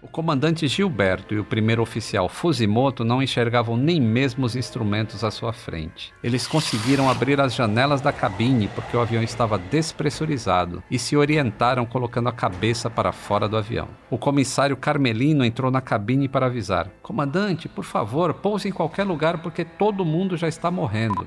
O comandante Gilberto e o primeiro oficial Fusimoto não enxergavam nem mesmo os instrumentos à sua frente. Eles conseguiram abrir as janelas da cabine porque o avião estava despressurizado e se orientaram colocando a cabeça para fora do avião. O comissário Carmelino entrou na cabine para avisar: Comandante, por favor, pouse em qualquer lugar porque todo mundo já está morrendo.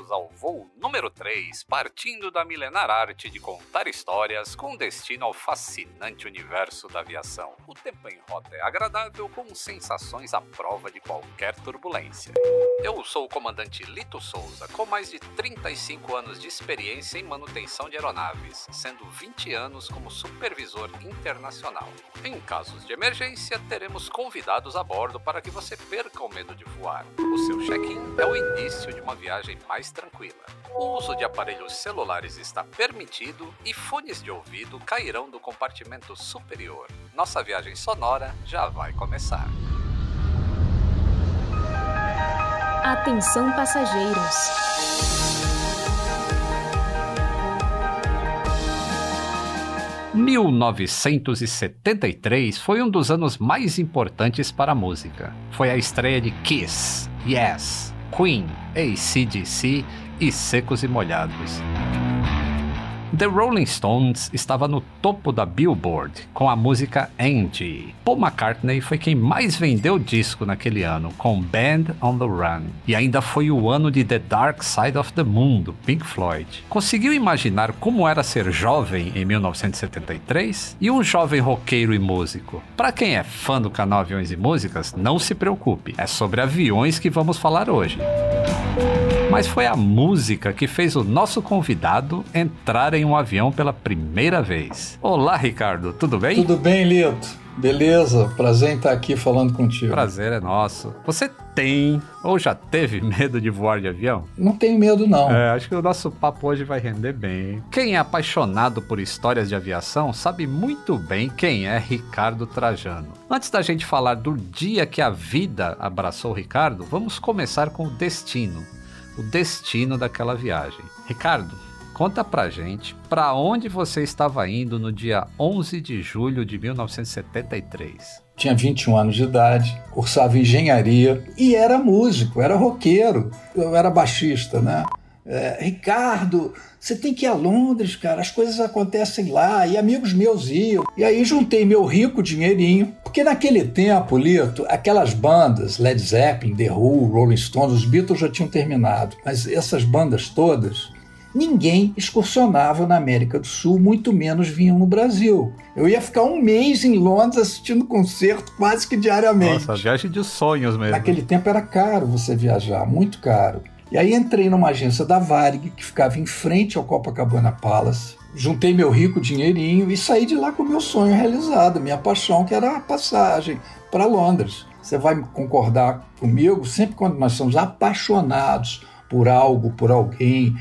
Bem-vindos ao voo número 3, partindo da milenar arte de contar histórias com destino ao fascinante universo da aviação. O tempo em rota é agradável, com sensações à prova de qualquer turbulência. Eu sou o comandante Lito Souza, com mais de 35 anos de experiência em manutenção de aeronaves, sendo 20 anos como supervisor internacional. Em casos de emergência, teremos convidados a bordo para que você perca o medo de voar. O seu check-in é o início de uma viagem mais tranquila. O uso de aparelhos celulares está permitido e fones de ouvido cairão do compartimento superior. Nossa viagem sonora já vai começar. Atenção passageiros. ...1973 foi um dos anos mais importantes para a música. Foi a estreia de Kiss, Yes, Queen, ACDC e Secos e Molhados. The Rolling Stones estava no topo da Billboard com a música Angie. Paul McCartney foi quem mais vendeu disco naquele ano com Band on the Run. E ainda foi o ano de The Dark Side of the Moon do Pink Floyd. Conseguiu imaginar como era ser jovem em 1973? E um jovem roqueiro e músico? Para quem é fã do canal Aviões e Músicas, não se preocupe, é sobre aviões que vamos falar hoje. Mas foi a música que fez o nosso convidado entrar em um avião pela primeira vez. Olá, Ricardo, tudo bem? Tudo bem, Lito. Beleza, prazer em estar aqui falando contigo. Prazer é nosso. Você tem ou já teve medo de voar de avião? Não tenho medo, não. É, acho que o nosso papo hoje vai render bem. Quem é apaixonado por histórias de aviação sabe muito bem quem é Ricardo Trajano. Antes da gente falar do dia que a vida abraçou o Ricardo, vamos começar com o destino o destino daquela viagem. Ricardo, conta pra gente para onde você estava indo no dia 11 de julho de 1973. Tinha 21 anos de idade, cursava engenharia e era músico, era roqueiro, eu era baixista, né? É, Ricardo, você tem que ir a Londres, cara, as coisas acontecem lá, e amigos meus iam. E aí juntei meu rico dinheirinho, porque naquele tempo, Lito, aquelas bandas, Led Zeppelin, The Who, Rolling Stones, os Beatles já tinham terminado, mas essas bandas todas, ninguém excursionava na América do Sul, muito menos vinham no Brasil. Eu ia ficar um mês em Londres assistindo concerto quase que diariamente. Nossa, viagem de sonhos mesmo. Naquele tempo era caro você viajar, muito caro. E aí entrei numa agência da Varig, que ficava em frente ao Copacabana Palace. Juntei meu rico dinheirinho e saí de lá com o meu sonho realizado, minha paixão, que era a passagem para Londres. Você vai concordar comigo, sempre quando nós somos apaixonados por algo, por alguém,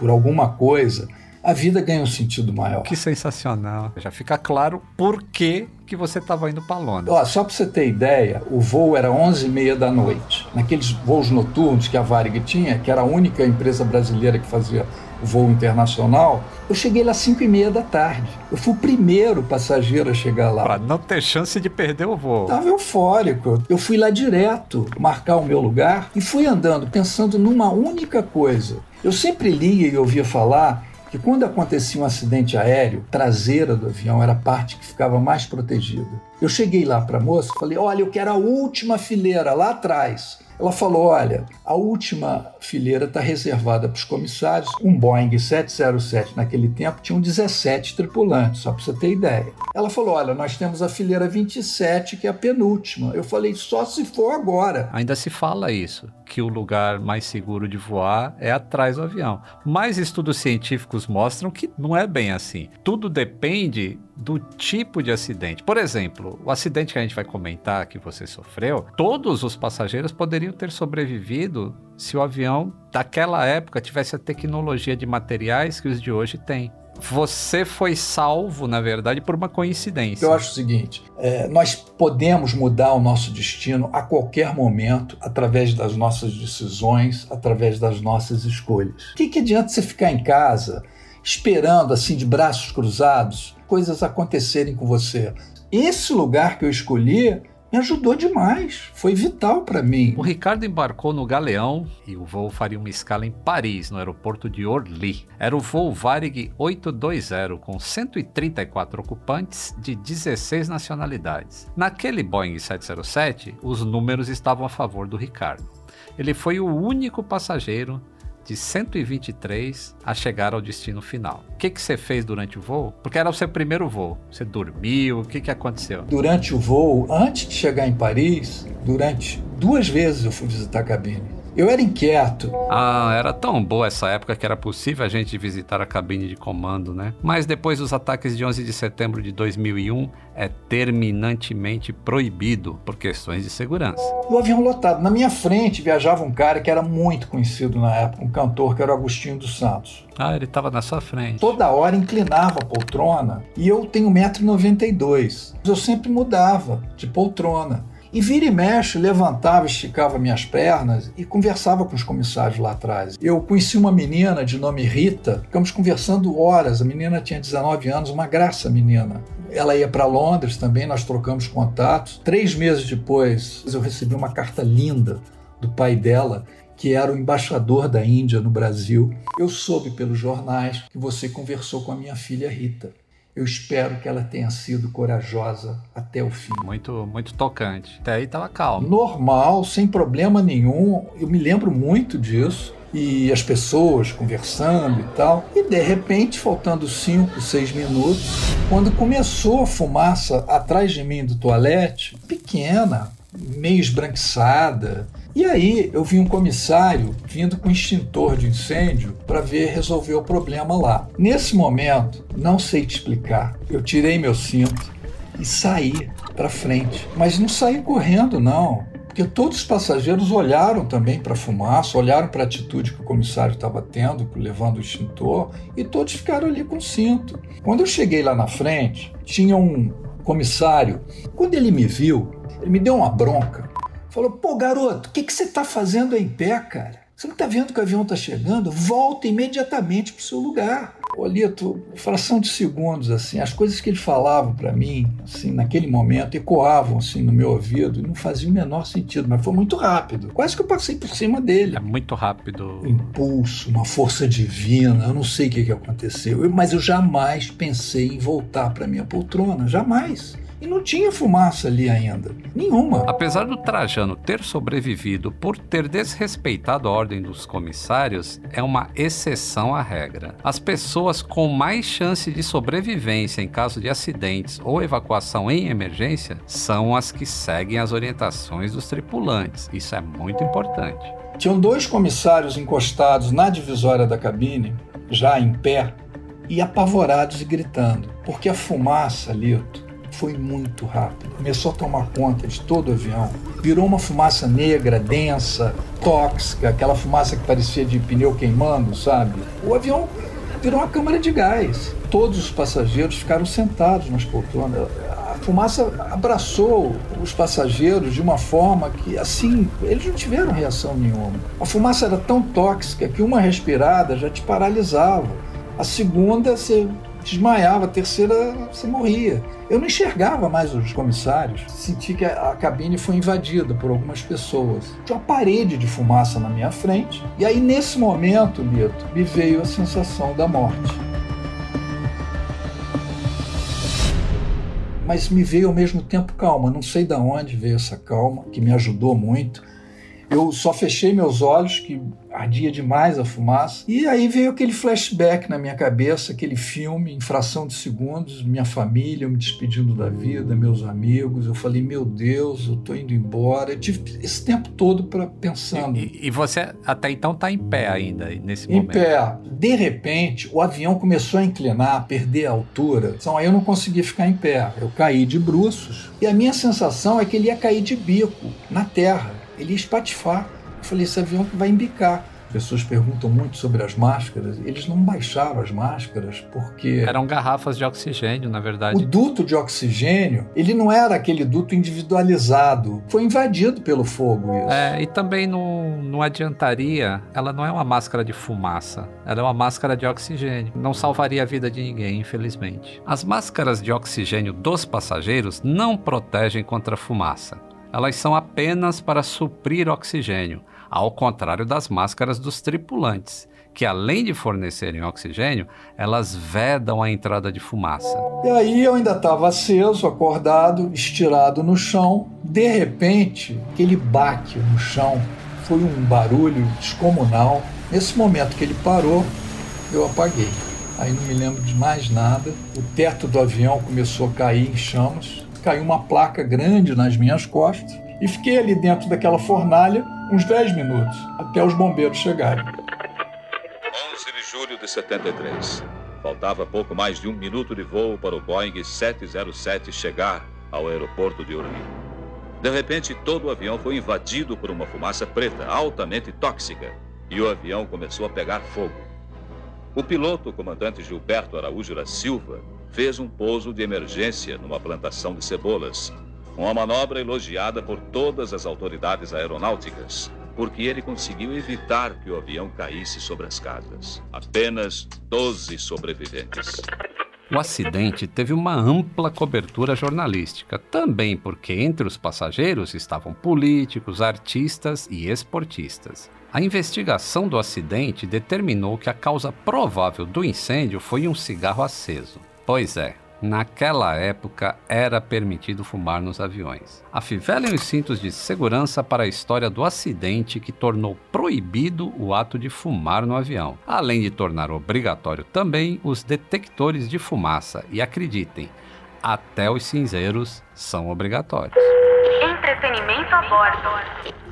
por alguma coisa, a vida ganha um sentido maior. Que sensacional. Já fica claro por que, que você estava indo para Londres. Ó, só para você ter ideia, o voo era 11h30 da noite. Naqueles voos noturnos que a Varig tinha, que era a única empresa brasileira que fazia o voo internacional, eu cheguei lá às 5 e meia da tarde. Eu fui o primeiro passageiro a chegar lá. Para não ter chance de perder o voo. Tava eufórico. Eu fui lá direto marcar o meu lugar e fui andando pensando numa única coisa. Eu sempre lia e ouvia falar que quando acontecia um acidente aéreo, traseira do avião era a parte que ficava mais protegida. Eu cheguei lá para a moça falei: Olha, eu quero a última fileira lá atrás. Ela falou: Olha, a última fileira está reservada para os comissários. Um Boeing 707 naquele tempo tinha 17 tripulantes, só para você ter ideia. Ela falou: Olha, nós temos a fileira 27, que é a penúltima. Eu falei: Só se for agora. Ainda se fala isso, que o lugar mais seguro de voar é atrás do avião. Mas estudos científicos mostram que não é bem assim. Tudo depende do tipo de acidente. Por exemplo, o acidente que a gente vai comentar que você sofreu, todos os passageiros poderiam ter sobrevivido se o avião daquela época tivesse a tecnologia de materiais que os de hoje têm você foi salvo, na verdade, por uma coincidência. Eu acho o seguinte: é, nós podemos mudar o nosso destino a qualquer momento, através das nossas decisões, através das nossas escolhas. O que, que adianta você ficar em casa esperando, assim, de braços cruzados, coisas acontecerem com você? Esse lugar que eu escolhi me ajudou demais, foi vital para mim. O Ricardo embarcou no Galeão e o voo faria uma escala em Paris, no aeroporto de Orly. Era o voo Varig 820, com 134 ocupantes de 16 nacionalidades. Naquele Boeing 707, os números estavam a favor do Ricardo. Ele foi o único passageiro de 123 a chegar ao destino final. O que, que você fez durante o voo? Porque era o seu primeiro voo. Você dormiu? O que, que aconteceu? Durante o voo, antes de chegar em Paris, durante duas vezes eu fui visitar a cabine. Eu era inquieto. Ah, era tão boa essa época que era possível a gente visitar a cabine de comando, né? Mas depois dos ataques de 11 de setembro de 2001, é terminantemente proibido por questões de segurança. O avião lotado. Na minha frente viajava um cara que era muito conhecido na época, um cantor que era o Agostinho dos Santos. Ah, ele estava na sua frente. Toda hora inclinava a poltrona e eu tenho 1,92m. Eu sempre mudava de poltrona. E vira e mexe, levantava, esticava minhas pernas e conversava com os comissários lá atrás. Eu conheci uma menina de nome Rita, ficamos conversando horas. A menina tinha 19 anos, uma graça menina. Ela ia para Londres também, nós trocamos contatos. Três meses depois, eu recebi uma carta linda do pai dela, que era o embaixador da Índia no Brasil. Eu soube pelos jornais que você conversou com a minha filha Rita. Eu espero que ela tenha sido corajosa até o fim. Muito, muito tocante. Até aí estava calmo. Normal, sem problema nenhum. Eu me lembro muito disso. E as pessoas conversando e tal. E de repente, faltando cinco, seis minutos, quando começou a fumaça atrás de mim do toalete, pequena, meio esbranquiçada, e aí eu vi um comissário vindo com extintor de incêndio para ver resolver o problema lá. Nesse momento, não sei te explicar, eu tirei meu cinto e saí para frente, mas não saí correndo não, porque todos os passageiros olharam também para a fumaça, olharam para a atitude que o comissário estava tendo, levando o extintor, e todos ficaram ali com o cinto. Quando eu cheguei lá na frente, tinha um comissário. Quando ele me viu, ele me deu uma bronca Falou, pô, garoto, o que, que você está fazendo aí em pé, cara? Você não está vendo que o avião está chegando? Volta imediatamente para o seu lugar. Olito, fração de segundos, assim, as coisas que ele falava para mim, assim, naquele momento, ecoavam, assim, no meu ouvido e não faziam o menor sentido, mas foi muito rápido. Quase que eu passei por cima dele. É muito rápido. Um impulso, uma força divina, eu não sei o que, que aconteceu, mas eu jamais pensei em voltar para minha poltrona, jamais. E não tinha fumaça ali ainda. Nenhuma. Apesar do Trajano ter sobrevivido por ter desrespeitado a ordem dos comissários, é uma exceção à regra. As pessoas com mais chance de sobrevivência em caso de acidentes ou evacuação em emergência são as que seguem as orientações dos tripulantes. Isso é muito importante. Tinham dois comissários encostados na divisória da cabine, já em pé, e apavorados e gritando, porque a fumaça, Lito, foi muito rápido. Começou a tomar conta de todo o avião. Virou uma fumaça negra, densa, tóxica, aquela fumaça que parecia de pneu queimando, sabe? O avião virou uma câmara de gás. Todos os passageiros ficaram sentados nas poltronas. A fumaça abraçou os passageiros de uma forma que, assim, eles não tiveram reação nenhuma. A fumaça era tão tóxica que uma respirada já te paralisava. A segunda, você desmaiava, a terceira você morria. Eu não enxergava mais os comissários, senti que a cabine foi invadida por algumas pessoas. Tinha uma parede de fumaça na minha frente, e aí nesse momento, Lito, me veio a sensação da morte. Mas me veio ao mesmo tempo calma, não sei de onde veio essa calma, que me ajudou muito. Eu só fechei meus olhos, que ardia demais a fumaça. E aí veio aquele flashback na minha cabeça, aquele filme, em fração de segundos, minha família, eu me despedindo da vida, meus amigos. Eu falei, meu Deus, eu tô indo embora. Eu tive esse tempo todo para pensando. E, e, você até então tá em pé ainda nesse em momento? Em pé. De repente, o avião começou a inclinar, a perder a altura. Então aí eu não conseguia ficar em pé. Eu caí de bruços. E a minha sensação é que ele ia cair de bico na terra. Ele ia espatifar. Eu falei, esse avião vai embicar pessoas perguntam muito sobre as máscaras. Eles não baixaram as máscaras porque. Eram garrafas de oxigênio, na verdade. O duto de oxigênio, ele não era aquele duto individualizado. Foi invadido pelo fogo isso. É, e também não, não adiantaria. Ela não é uma máscara de fumaça. Ela é uma máscara de oxigênio. Não salvaria a vida de ninguém, infelizmente. As máscaras de oxigênio dos passageiros não protegem contra a fumaça. Elas são apenas para suprir oxigênio ao contrário das máscaras dos tripulantes, que além de fornecerem oxigênio, elas vedam a entrada de fumaça. E aí eu ainda estava aceso, acordado, estirado no chão. De repente, aquele baque no chão foi um barulho descomunal. Nesse momento que ele parou, eu apaguei. Aí não me lembro de mais nada. O teto do avião começou a cair em chamas. Caiu uma placa grande nas minhas costas e fiquei ali dentro daquela fornalha uns 10 minutos, até os bombeiros chegarem. 11 de julho de 73. Faltava pouco mais de um minuto de voo para o Boeing 707 chegar ao aeroporto de Orly. De repente, todo o avião foi invadido por uma fumaça preta altamente tóxica e o avião começou a pegar fogo. O piloto, o comandante Gilberto Araújo da Silva, fez um pouso de emergência numa plantação de cebolas uma manobra elogiada por todas as autoridades aeronáuticas, porque ele conseguiu evitar que o avião caísse sobre as casas. Apenas 12 sobreviventes. O acidente teve uma ampla cobertura jornalística, também porque entre os passageiros estavam políticos, artistas e esportistas. A investigação do acidente determinou que a causa provável do incêndio foi um cigarro aceso. Pois é, Naquela época era permitido fumar nos aviões. Afivelem os cintos de segurança para a história do acidente que tornou proibido o ato de fumar no avião, além de tornar obrigatório também os detectores de fumaça. E acreditem, até os cinzeiros são obrigatórios. Entretenimento a bordo.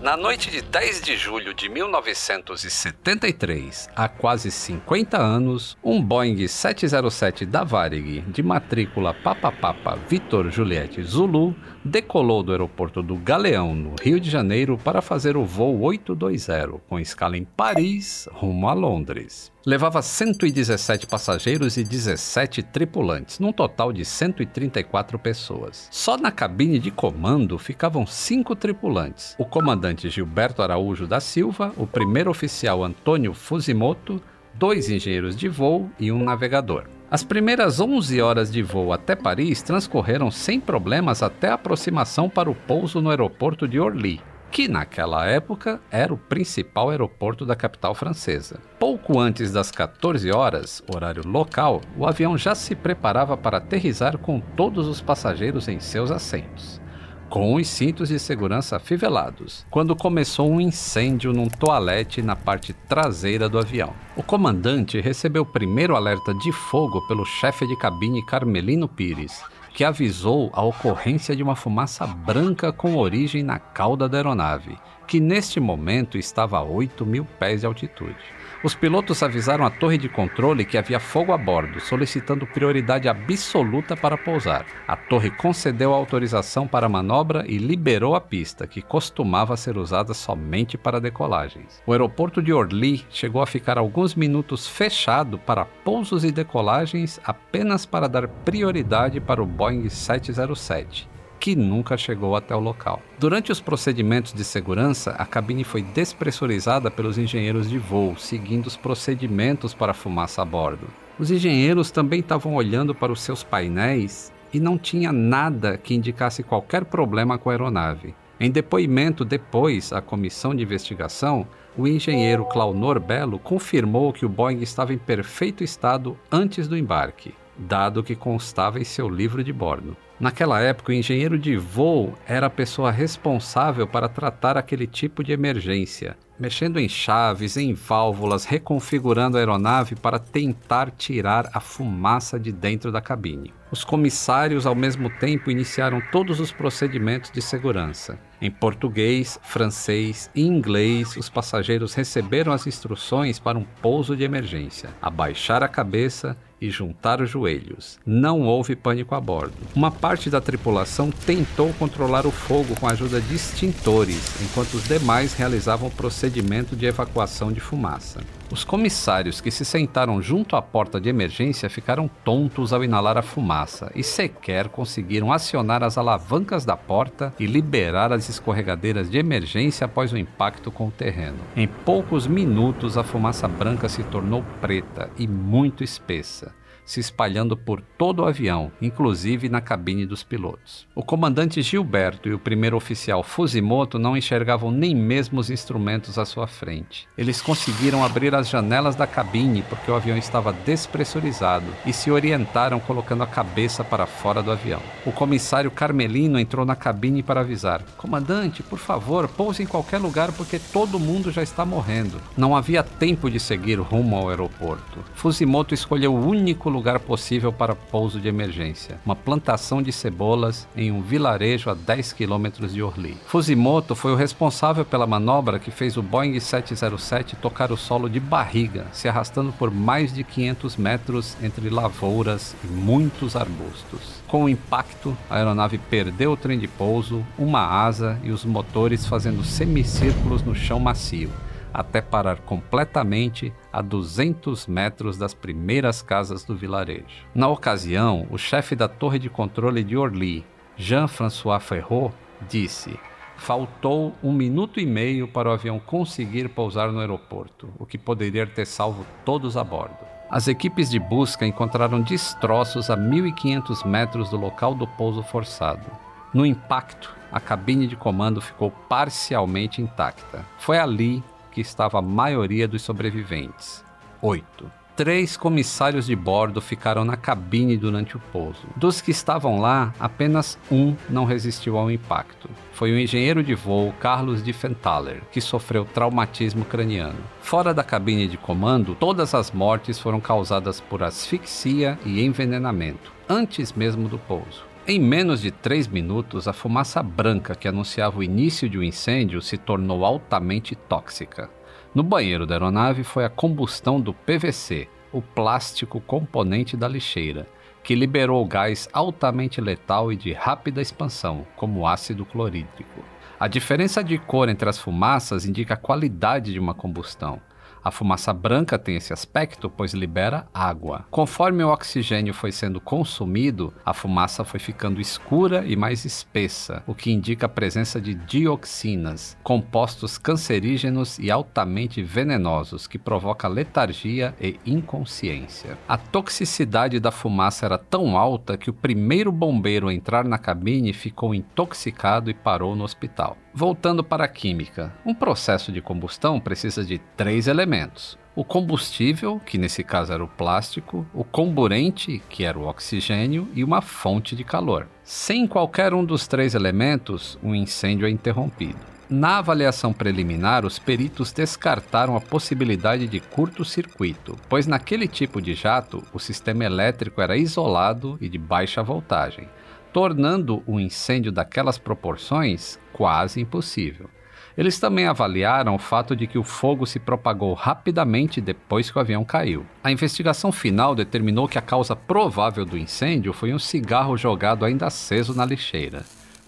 Na noite de 10 de julho de 1973, há quase 50 anos, um Boeing 707 da Varig, de matrícula Papa Papa Vitor Juliette Zulu, decolou do aeroporto do Galeão, no Rio de Janeiro, para fazer o voo 820, com escala em Paris, rumo a Londres. Levava 117 passageiros e 17 tripulantes, num total de 134 pessoas. Só na cabine de comando ficavam cinco tripulantes: o comandante Gilberto Araújo da Silva, o primeiro oficial Antônio Fusimoto, dois engenheiros de voo e um navegador. As primeiras 11 horas de voo até Paris transcorreram sem problemas até a aproximação para o pouso no aeroporto de Orly, que naquela época era o principal aeroporto da capital francesa. Pouco antes das 14 horas, horário local, o avião já se preparava para aterrissar com todos os passageiros em seus assentos, com os cintos de segurança afivelados, quando começou um incêndio num toalete na parte traseira do avião. O comandante recebeu o primeiro alerta de fogo pelo chefe de cabine Carmelino Pires que avisou a ocorrência de uma fumaça branca com origem na cauda da aeronave, que neste momento estava a 8 mil pés de altitude. Os pilotos avisaram a torre de controle que havia fogo a bordo, solicitando prioridade absoluta para pousar. A torre concedeu a autorização para a manobra e liberou a pista, que costumava ser usada somente para decolagens. O aeroporto de Orly chegou a ficar alguns minutos fechado para pousos e decolagens apenas para dar prioridade para o Boeing 707 que nunca chegou até o local. Durante os procedimentos de segurança, a cabine foi despressurizada pelos engenheiros de voo, seguindo os procedimentos para fumaça a bordo. Os engenheiros também estavam olhando para os seus painéis e não tinha nada que indicasse qualquer problema com a aeronave. Em depoimento depois à comissão de investigação, o engenheiro Claunor Belo confirmou que o Boeing estava em perfeito estado antes do embarque. Dado que constava em seu livro de bordo. Naquela época, o engenheiro de voo era a pessoa responsável para tratar aquele tipo de emergência, mexendo em chaves, em válvulas, reconfigurando a aeronave para tentar tirar a fumaça de dentro da cabine. Os comissários, ao mesmo tempo, iniciaram todos os procedimentos de segurança. Em português, francês e inglês, os passageiros receberam as instruções para um pouso de emergência: abaixar a cabeça e juntar os joelhos. Não houve pânico a bordo. Uma parte da tripulação tentou controlar o fogo com a ajuda de extintores, enquanto os demais realizavam o procedimento de evacuação de fumaça. Os comissários que se sentaram junto à porta de emergência ficaram tontos ao inalar a fumaça e sequer conseguiram acionar as alavancas da porta e liberar as escorregadeiras de emergência após o impacto com o terreno. Em poucos minutos, a fumaça branca se tornou preta e muito espessa se espalhando por todo o avião, inclusive na cabine dos pilotos. O comandante Gilberto e o primeiro oficial Fusimoto não enxergavam nem mesmo os instrumentos à sua frente. Eles conseguiram abrir as janelas da cabine porque o avião estava despressurizado e se orientaram colocando a cabeça para fora do avião. O comissário Carmelino entrou na cabine para avisar: Comandante, por favor, pouse em qualquer lugar porque todo mundo já está morrendo. Não havia tempo de seguir rumo ao aeroporto. Fusimoto escolheu o único lugar lugar possível para pouso de emergência, uma plantação de cebolas em um vilarejo a 10 quilômetros de Orly. Fusimoto foi o responsável pela manobra que fez o Boeing 707 tocar o solo de barriga, se arrastando por mais de 500 metros entre lavouras e muitos arbustos. Com o impacto, a aeronave perdeu o trem de pouso, uma asa e os motores fazendo semicírculos no chão macio até parar completamente a 200 metros das primeiras casas do vilarejo. Na ocasião, o chefe da torre de controle de Orly, Jean-François Ferraud, disse: Faltou um minuto e meio para o avião conseguir pousar no aeroporto, o que poderia ter salvo todos a bordo. As equipes de busca encontraram destroços a 1.500 metros do local do pouso forçado. No impacto, a cabine de comando ficou parcialmente intacta. Foi ali que estava a maioria dos sobreviventes. 8. Três comissários de bordo ficaram na cabine durante o pouso. Dos que estavam lá, apenas um não resistiu ao impacto. Foi o engenheiro de voo Carlos de Fentaler, que sofreu traumatismo craniano. Fora da cabine de comando, todas as mortes foram causadas por asfixia e envenenamento, antes mesmo do pouso. Em menos de três minutos, a fumaça branca que anunciava o início de um incêndio se tornou altamente tóxica. No banheiro da aeronave foi a combustão do PVC, o plástico componente da lixeira, que liberou gás altamente letal e de rápida expansão, como ácido clorídrico. A diferença de cor entre as fumaças indica a qualidade de uma combustão. A fumaça branca tem esse aspecto, pois libera água. Conforme o oxigênio foi sendo consumido, a fumaça foi ficando escura e mais espessa, o que indica a presença de dioxinas, compostos cancerígenos e altamente venenosos que provoca letargia e inconsciência. A toxicidade da fumaça era tão alta que o primeiro bombeiro a entrar na cabine ficou intoxicado e parou no hospital. Voltando para a química, um processo de combustão precisa de três elementos: o combustível, que nesse caso era o plástico, o comburente, que era o oxigênio, e uma fonte de calor. Sem qualquer um dos três elementos, o um incêndio é interrompido. Na avaliação preliminar, os peritos descartaram a possibilidade de curto-circuito, pois naquele tipo de jato o sistema elétrico era isolado e de baixa voltagem tornando um incêndio daquelas proporções quase impossível. Eles também avaliaram o fato de que o fogo se propagou rapidamente depois que o avião caiu. A investigação final determinou que a causa provável do incêndio foi um cigarro jogado ainda aceso na lixeira.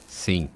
Sim,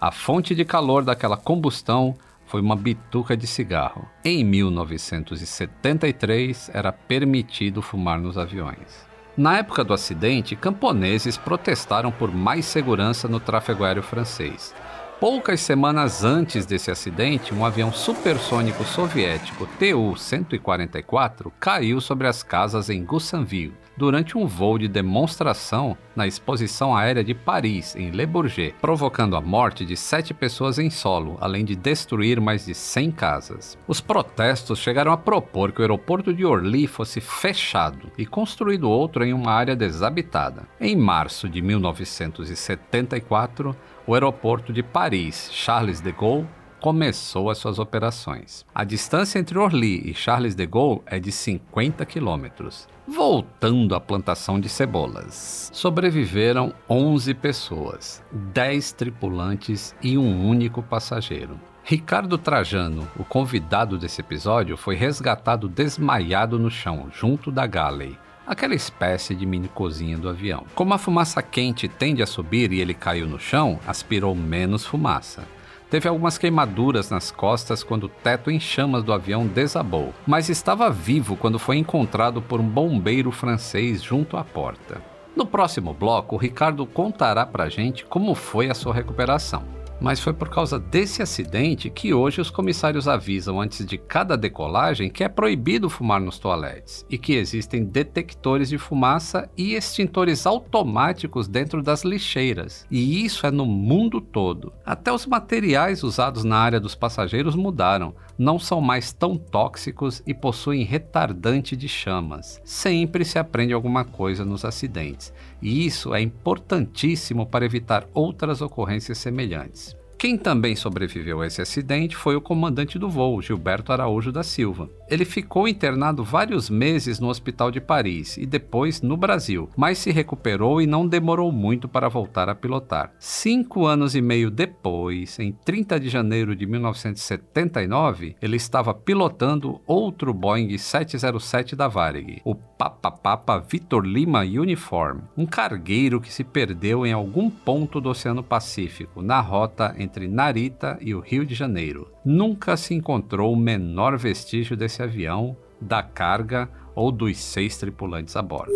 a fonte de calor daquela combustão foi uma bituca de cigarro. Em 1973 era permitido fumar nos aviões. Na época do acidente, camponeses protestaram por mais segurança no tráfego aéreo francês. Poucas semanas antes desse acidente, um avião supersônico soviético Tu-144 caiu sobre as casas em Goussainville, durante um voo de demonstração na Exposição Aérea de Paris, em Le Bourget, provocando a morte de sete pessoas em solo, além de destruir mais de 100 casas. Os protestos chegaram a propor que o aeroporto de Orly fosse fechado e construído outro em uma área desabitada. Em março de 1974, o aeroporto de Paris, Charles de Gaulle, começou as suas operações. A distância entre Orly e Charles de Gaulle é de 50 quilômetros. Voltando à plantação de cebolas, sobreviveram 11 pessoas, 10 tripulantes e um único passageiro. Ricardo Trajano, o convidado desse episódio, foi resgatado desmaiado no chão, junto da Galley, aquela espécie de mini cozinha do avião. Como a fumaça quente tende a subir e ele caiu no chão, aspirou menos fumaça. Teve algumas queimaduras nas costas quando o teto em chamas do avião desabou, mas estava vivo quando foi encontrado por um bombeiro francês junto à porta. No próximo bloco, o Ricardo contará pra gente como foi a sua recuperação mas foi por causa desse acidente que hoje os comissários avisam antes de cada decolagem que é proibido fumar nos toaletes e que existem detectores de fumaça e extintores automáticos dentro das lixeiras. E isso é no mundo todo. Até os materiais usados na área dos passageiros mudaram, não são mais tão tóxicos e possuem retardante de chamas. Sempre se aprende alguma coisa nos acidentes e isso é importantíssimo para evitar outras ocorrências semelhantes. Quem também sobreviveu a esse acidente foi o comandante do voo, Gilberto Araújo da Silva. Ele ficou internado vários meses no hospital de Paris e depois no Brasil, mas se recuperou e não demorou muito para voltar a pilotar. Cinco anos e meio depois, em 30 de janeiro de 1979, ele estava pilotando outro Boeing 707 da Varig, o Papa Papa Vitor Lima Uniform, um cargueiro que se perdeu em algum ponto do Oceano Pacífico, na rota entre entre Narita e o Rio de Janeiro. Nunca se encontrou o menor vestígio desse avião, da carga ou dos seis tripulantes a bordo.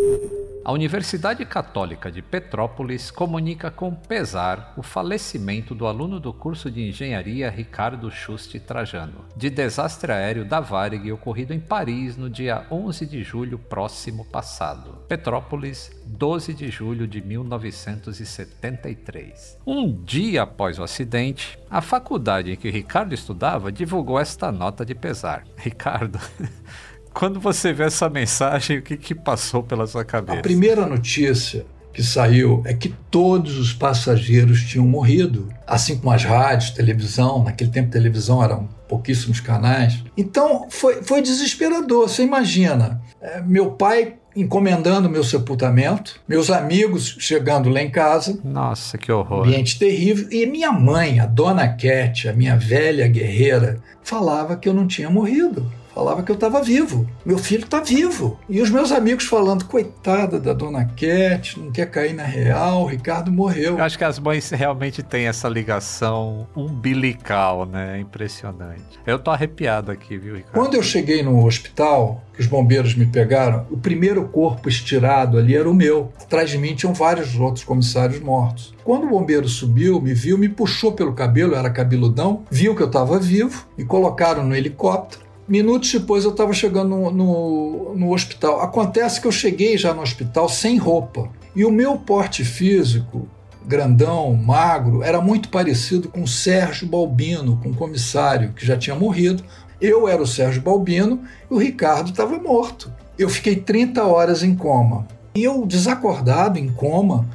A Universidade Católica de Petrópolis comunica com pesar o falecimento do aluno do curso de engenharia Ricardo Juste Trajano, de desastre aéreo da Varig ocorrido em Paris no dia 11 de julho próximo passado. Petrópolis, 12 de julho de 1973. Um dia após o acidente, a faculdade em que Ricardo estudava divulgou esta nota de pesar. Ricardo. Quando você vê essa mensagem, o que, que passou pela sua cabeça? A primeira notícia que saiu é que todos os passageiros tinham morrido, assim como as rádios, televisão. Naquele tempo, televisão eram pouquíssimos canais. Então foi, foi desesperador. Você imagina, é, meu pai encomendando meu sepultamento, meus amigos chegando lá em casa. Nossa, que horror. Ambiente terrível. E minha mãe, a dona Cat, a minha velha guerreira, falava que eu não tinha morrido falava que eu estava vivo. Meu filho está vivo. E os meus amigos falando, coitada da dona Cat, não quer cair na real, o Ricardo morreu. Eu acho que as mães realmente têm essa ligação umbilical, né? É impressionante. Eu tô arrepiado aqui, viu, Ricardo? Quando eu cheguei no hospital, que os bombeiros me pegaram, o primeiro corpo estirado ali era o meu. Atrás de mim tinham vários outros comissários mortos. Quando o bombeiro subiu, me viu, me puxou pelo cabelo, era cabeludão, viu que eu estava vivo, me colocaram no helicóptero Minutos depois eu estava chegando no, no, no, hospital. Acontece que eu cheguei já no hospital sem roupa. E o meu porte físico, grandão, magro, era muito parecido com o Sérgio Balbino, com o comissário que já tinha morrido. Eu era o Sérgio Balbino e o Ricardo estava morto. Eu fiquei 30 horas em coma. E eu, desacordado, em coma,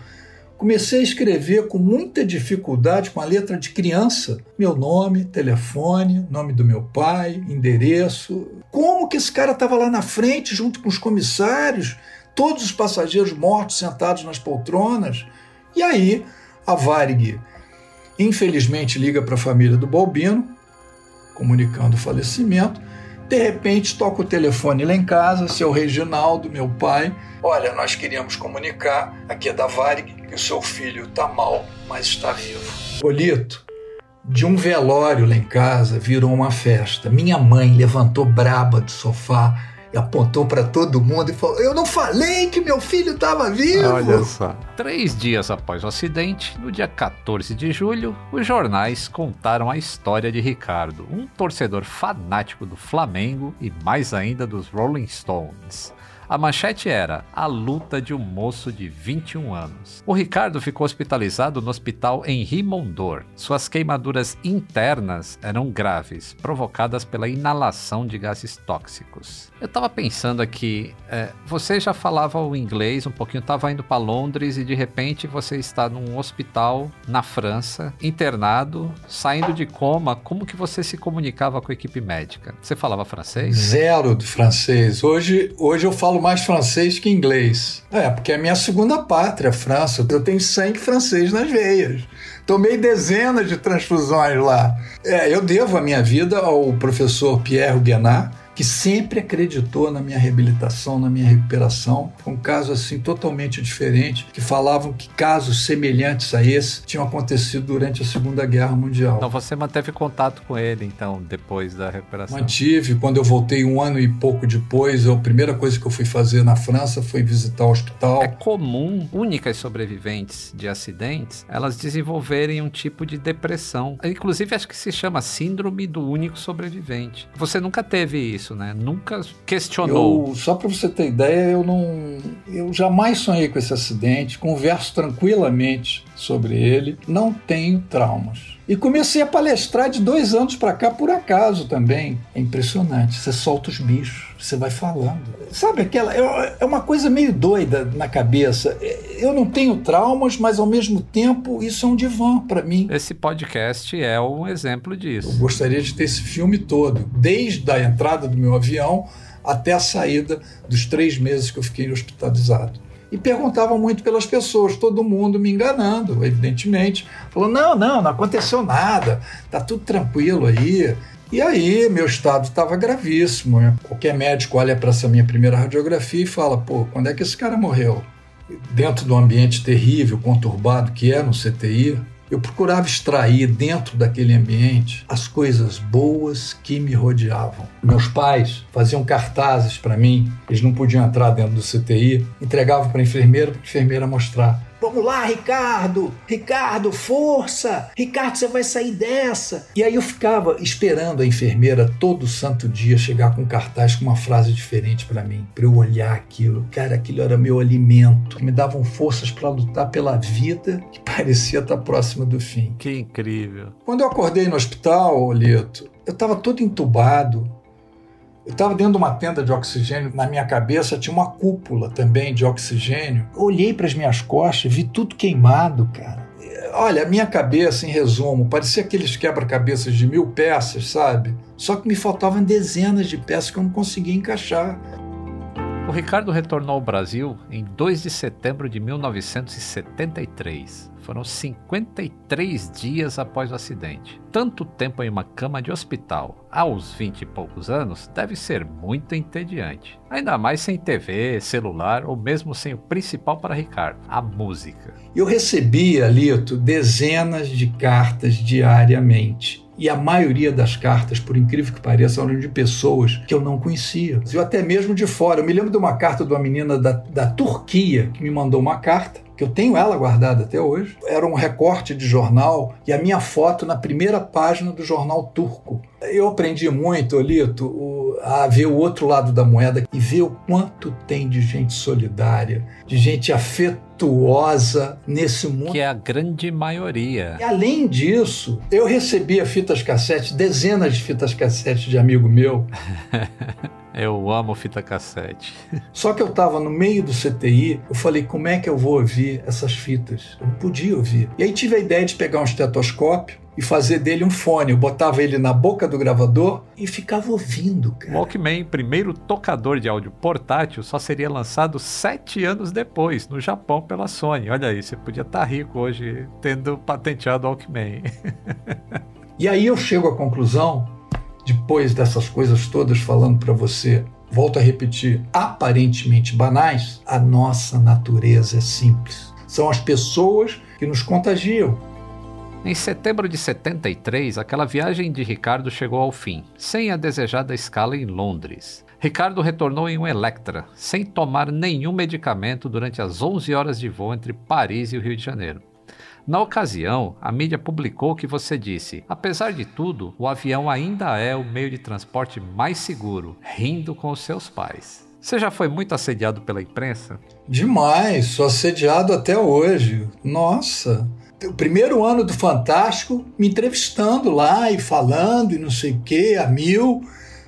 Comecei a escrever com muita dificuldade, com a letra de criança, meu nome, telefone, nome do meu pai, endereço. Como que esse cara estava lá na frente, junto com os comissários, todos os passageiros mortos sentados nas poltronas? E aí, a Varig, infelizmente, liga para a família do Balbino, comunicando o falecimento. De repente, toca o telefone lá em casa, seu Reginaldo, meu pai. Olha, nós queríamos comunicar, aqui é da Varig, que o seu filho está mal, mas está vivo. Bolito, de um velório lá em casa virou uma festa. Minha mãe levantou braba do sofá e apontou para todo mundo e falou: Eu não falei que meu filho estava vivo. Olha só. Três dias após o acidente, no dia 14 de julho, os jornais contaram a história de Ricardo, um torcedor fanático do Flamengo e mais ainda dos Rolling Stones. A manchete era A luta de um moço de 21 anos. O Ricardo ficou hospitalizado no hospital Henri Mondor. Suas queimaduras internas eram graves, provocadas pela inalação de gases tóxicos. Eu tava pensando aqui, é, você já falava o inglês um pouquinho, tava indo para Londres e de repente você está num hospital na França, internado, saindo de coma. Como que você se comunicava com a equipe médica? Você falava francês? Zero de francês. Hoje, hoje eu falo mais francês que inglês. É, porque é minha segunda pátria, a França. Eu tenho sangue francês nas veias. Tomei dezenas de transfusões lá. É, eu devo a minha vida ao professor Pierre Guénard, que sempre acreditou na minha reabilitação, na minha recuperação. Foi um caso assim totalmente diferente, que falavam que casos semelhantes a esse tinham acontecido durante a Segunda Guerra Mundial. Então você manteve contato com ele então depois da recuperação? Mantive. Quando eu voltei um ano e pouco depois, a primeira coisa que eu fui fazer na França foi visitar o hospital. É comum únicas sobreviventes de acidentes elas desenvolverem um tipo de depressão. Inclusive acho que se chama síndrome do único sobrevivente. Você nunca teve isso? Isso, né? Nunca questionou. Eu, só para você ter ideia, eu não, eu jamais sonhei com esse acidente. Converso tranquilamente sobre ele. Não tenho traumas. E comecei a palestrar de dois anos para cá por acaso também. É impressionante. Você solta os bichos, você vai falando. Sabe aquela. É uma coisa meio doida na cabeça. Eu não tenho traumas, mas ao mesmo tempo isso é um divã para mim. Esse podcast é um exemplo disso. Eu gostaria de ter esse filme todo, desde a entrada do meu avião até a saída dos três meses que eu fiquei hospitalizado e perguntavam muito pelas pessoas, todo mundo me enganando, evidentemente. Falando: não, não, não aconteceu nada, tá tudo tranquilo aí. E aí, meu estado estava gravíssimo. Né? Qualquer médico olha para essa minha primeira radiografia e fala: pô, quando é que esse cara morreu? Dentro do ambiente terrível, conturbado que é no CTI, eu procurava extrair dentro daquele ambiente as coisas boas que me rodeavam. Meus pais faziam cartazes para mim, eles não podiam entrar dentro do CTI, entregavam para a enfermeira, para a enfermeira mostrar Vamos lá, Ricardo! Ricardo, força! Ricardo, você vai sair dessa! E aí eu ficava esperando a enfermeira todo santo dia chegar com um cartaz com uma frase diferente para mim, para eu olhar aquilo. Cara, aquilo era meu alimento, me davam forças para lutar pela vida que parecia estar próxima do fim. Que incrível! Quando eu acordei no hospital, Olito, eu estava todo entubado, eu estava dentro de uma tenda de oxigênio, na minha cabeça tinha uma cúpula também de oxigênio. Olhei para as minhas costas, vi tudo queimado, cara. Olha, a minha cabeça, em resumo, parecia aqueles quebra-cabeças de mil peças, sabe? Só que me faltavam dezenas de peças que eu não conseguia encaixar. O Ricardo retornou ao Brasil em 2 de setembro de 1973. Foram 53 dias após o acidente. Tanto tempo em uma cama de hospital, aos 20 e poucos anos, deve ser muito entediante. Ainda mais sem TV, celular ou mesmo sem o principal para Ricardo, a música. Eu recebia, Lito, dezenas de cartas diariamente. E a maioria das cartas, por incrível que pareça, eram de pessoas que eu não conhecia. Eu até mesmo de fora. Eu me lembro de uma carta de uma menina da, da Turquia que me mandou uma carta que eu tenho ela guardada até hoje. Era um recorte de jornal e a minha foto na primeira página do jornal turco. Eu aprendi muito, Olito, a ver o outro lado da moeda e ver o quanto tem de gente solidária, de gente afetuosa nesse mundo. Que é a grande maioria. E além disso, eu recebia fitas cassete, dezenas de fitas cassete de amigo meu. Eu amo fita cassete. Só que eu estava no meio do CTI, eu falei, como é que eu vou ouvir essas fitas? Eu não podia ouvir. E aí tive a ideia de pegar um estetoscópio e fazer dele um fone. Eu botava ele na boca do gravador e ficava ouvindo, cara. O Walkman, primeiro tocador de áudio portátil, só seria lançado sete anos depois, no Japão, pela Sony. Olha aí, você podia estar tá rico hoje tendo patenteado o Walkman. e aí eu chego à conclusão depois dessas coisas todas falando para você, volto a repetir, aparentemente banais, a nossa natureza é simples. São as pessoas que nos contagiam. Em setembro de 73, aquela viagem de Ricardo chegou ao fim, sem a desejada escala em Londres. Ricardo retornou em um Electra, sem tomar nenhum medicamento durante as 11 horas de voo entre Paris e o Rio de Janeiro. Na ocasião, a mídia publicou que você disse: apesar de tudo, o avião ainda é o meio de transporte mais seguro, rindo com os seus pais. Você já foi muito assediado pela imprensa? Demais, sou assediado até hoje. Nossa, o primeiro ano do Fantástico, me entrevistando lá e falando e não sei o que, a mil.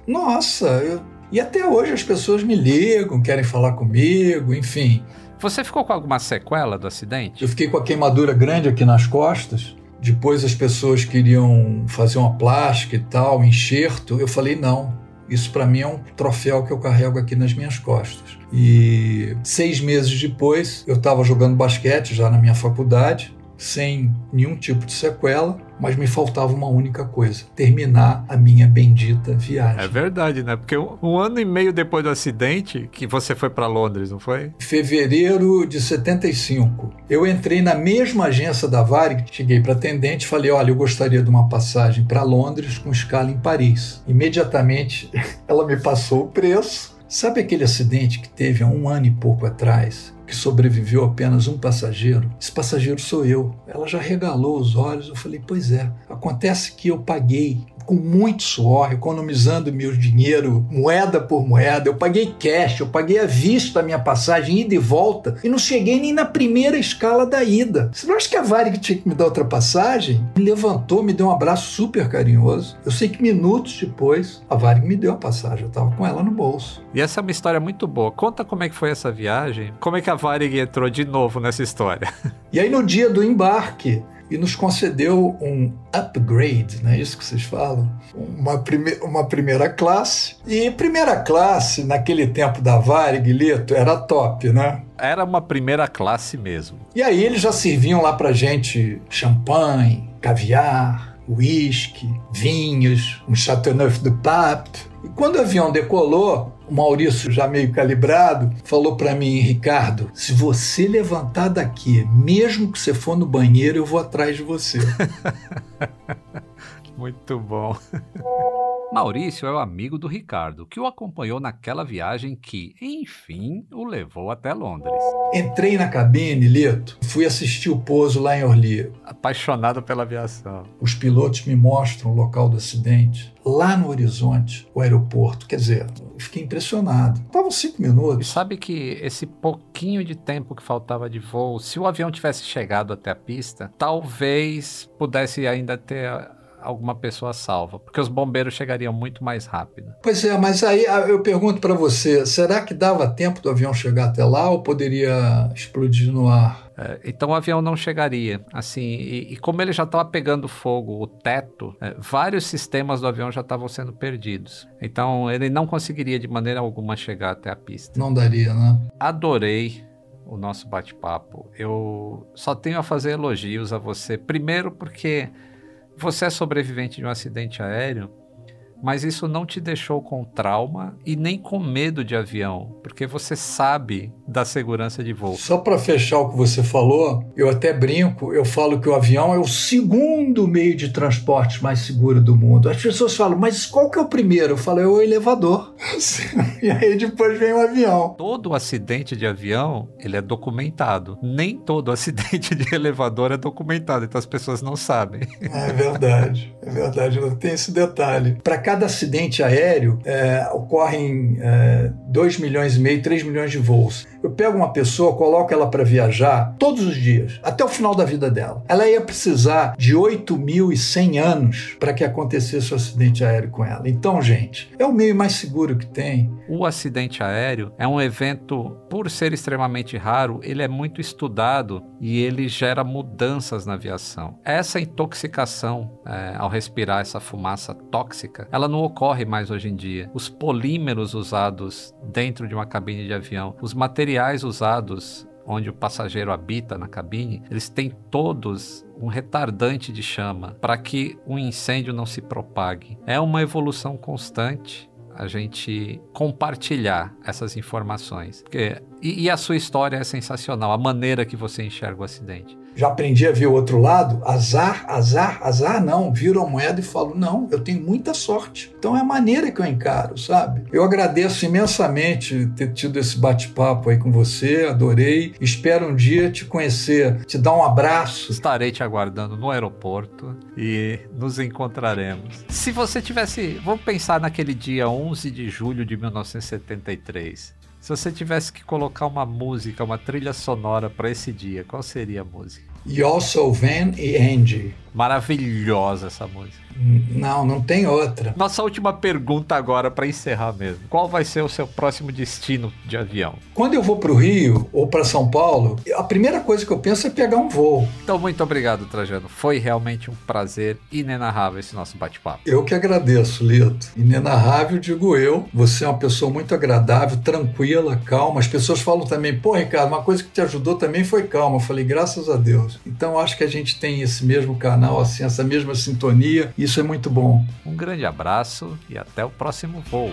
Nossa, eu... e até hoje as pessoas me ligam, querem falar comigo, enfim. Você ficou com alguma sequela do acidente? Eu fiquei com a queimadura grande aqui nas costas. Depois as pessoas queriam fazer uma plástica e tal, um enxerto. Eu falei não. Isso para mim é um troféu que eu carrego aqui nas minhas costas. E seis meses depois, eu estava jogando basquete já na minha faculdade sem nenhum tipo de sequela, mas me faltava uma única coisa: terminar a minha bendita viagem. É verdade, né? Porque um, ano e meio depois do acidente, que você foi para Londres, não foi? Fevereiro de 75. Eu entrei na mesma agência da Varig, cheguei para atendente e falei: Olha, eu gostaria de uma passagem para Londres com escala em Paris. Imediatamente ela me passou o preço. Sabe aquele acidente que teve há um ano e pouco atrás? que sobreviveu apenas um passageiro, esse passageiro sou eu. Ela já regalou os olhos. Eu falei: Pois é, acontece que eu paguei com muito suor, economizando meu dinheiro moeda por moeda. Eu paguei cash, eu paguei à vista a minha passagem ida e volta e não cheguei nem na primeira escala da ida. Você não acha que a Varig tinha que me dar outra passagem? Me levantou, me deu um abraço super carinhoso. Eu sei que minutos depois a Varig me deu a passagem, eu estava com ela no bolso. E essa é uma história muito boa. Conta como é que foi essa viagem, como é que a Varig entrou de novo nessa história. E aí no dia do embarque, e nos concedeu um upgrade, não é isso que vocês falam? Uma, prime uma primeira classe. E primeira classe, naquele tempo da Varig, Lito, era top, né? Era uma primeira classe mesmo. E aí eles já serviam lá pra gente champanhe, caviar, uísque, vinhos, um Chateauneuf du Pape. E quando o avião decolou, o Maurício, já meio calibrado, falou para mim, Ricardo, se você levantar daqui, mesmo que você for no banheiro, eu vou atrás de você. Muito bom. Maurício é o amigo do Ricardo, que o acompanhou naquela viagem que, enfim, o levou até Londres. Entrei na cabine, Lito, fui assistir o pouso lá em Orly. Apaixonado pela aviação. Os pilotos me mostram o local do acidente. Lá no horizonte, o aeroporto. Quer dizer, fiquei impressionado. Estavam cinco minutos. E sabe que esse pouquinho de tempo que faltava de voo, se o avião tivesse chegado até a pista, talvez pudesse ainda ter alguma pessoa salva, porque os bombeiros chegariam muito mais rápido. Pois é, mas aí ah, eu pergunto para você, será que dava tempo do avião chegar até lá ou poderia explodir no ar? É, então o avião não chegaria. Assim, e, e como ele já estava pegando fogo, o teto, é, vários sistemas do avião já estavam sendo perdidos. Então ele não conseguiria de maneira alguma chegar até a pista. Não daria, né? Adorei o nosso bate-papo. Eu só tenho a fazer elogios a você. Primeiro porque você é sobrevivente de um acidente aéreo mas isso não te deixou com trauma e nem com medo de avião, porque você sabe da segurança de voo. Só para fechar o que você falou, eu até brinco, eu falo que o avião é o segundo meio de transporte mais seguro do mundo. As pessoas falam, mas qual que é o primeiro? Eu falo, é o elevador. e aí depois vem o avião. Todo acidente de avião, ele é documentado. Nem todo acidente de elevador é documentado, então as pessoas não sabem. É verdade, é verdade, não tem esse detalhe. Para cada cada acidente aéreo é, ocorrem é, 2 milhões e meio, 3 milhões de voos. Eu pego uma pessoa, coloco ela para viajar todos os dias, até o final da vida dela. Ela ia precisar de 8.100 anos para que acontecesse o acidente aéreo com ela. Então, gente, é o meio mais seguro que tem. O acidente aéreo é um evento, por ser extremamente raro, ele é muito estudado e ele gera mudanças na aviação. Essa intoxicação é, ao respirar essa fumaça tóxica, ela não ocorre mais hoje em dia. Os polímeros usados dentro de uma cabine de avião, os materiais usados onde o passageiro habita na cabine, eles têm todos um retardante de chama para que o um incêndio não se propague. É uma evolução constante a gente compartilhar essas informações. Porque, e, e, a sua história é sensacional, a maneira que você enxerga o acidente. Já aprendi a ver o outro lado, azar, azar, azar não, viro a moeda e falo, não, eu tenho muita sorte. Então é a maneira que eu encaro, sabe? Eu agradeço imensamente ter tido esse bate-papo aí com você, adorei. Espero um dia te conhecer, te dar um abraço. Estarei te aguardando no aeroporto e nos encontraremos. Se você tivesse, vamos pensar naquele dia 11 de julho de 1973. Se você tivesse que colocar uma música, uma trilha sonora para esse dia, qual seria a música? Yosso Van e Angie. Maravilhosa essa música. Não, não tem outra. Nossa última pergunta agora para encerrar mesmo. Qual vai ser o seu próximo destino de avião? Quando eu vou para o Rio ou para São Paulo, a primeira coisa que eu penso é pegar um voo. Então, muito obrigado, Trajano. Foi realmente um prazer inenarrável esse nosso bate-papo. Eu que agradeço, Lito. Inenarrável, digo eu. Você é uma pessoa muito agradável, tranquila, calma. As pessoas falam também, pô, Ricardo, uma coisa que te ajudou também foi calma. Eu falei, graças a Deus. Então, acho que a gente tem esse mesmo canal, assim, essa mesma sintonia. Isso é muito bom. Um grande abraço e até o próximo voo.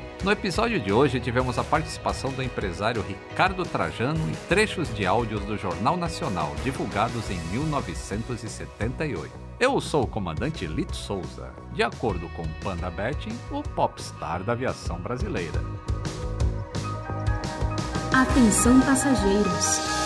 No episódio de hoje tivemos a participação do empresário Ricardo Trajano e trechos de áudios do Jornal Nacional divulgados em 1978. Eu sou o comandante Lito Souza, de acordo com Panda Betting, o popstar da aviação brasileira. Atenção passageiros.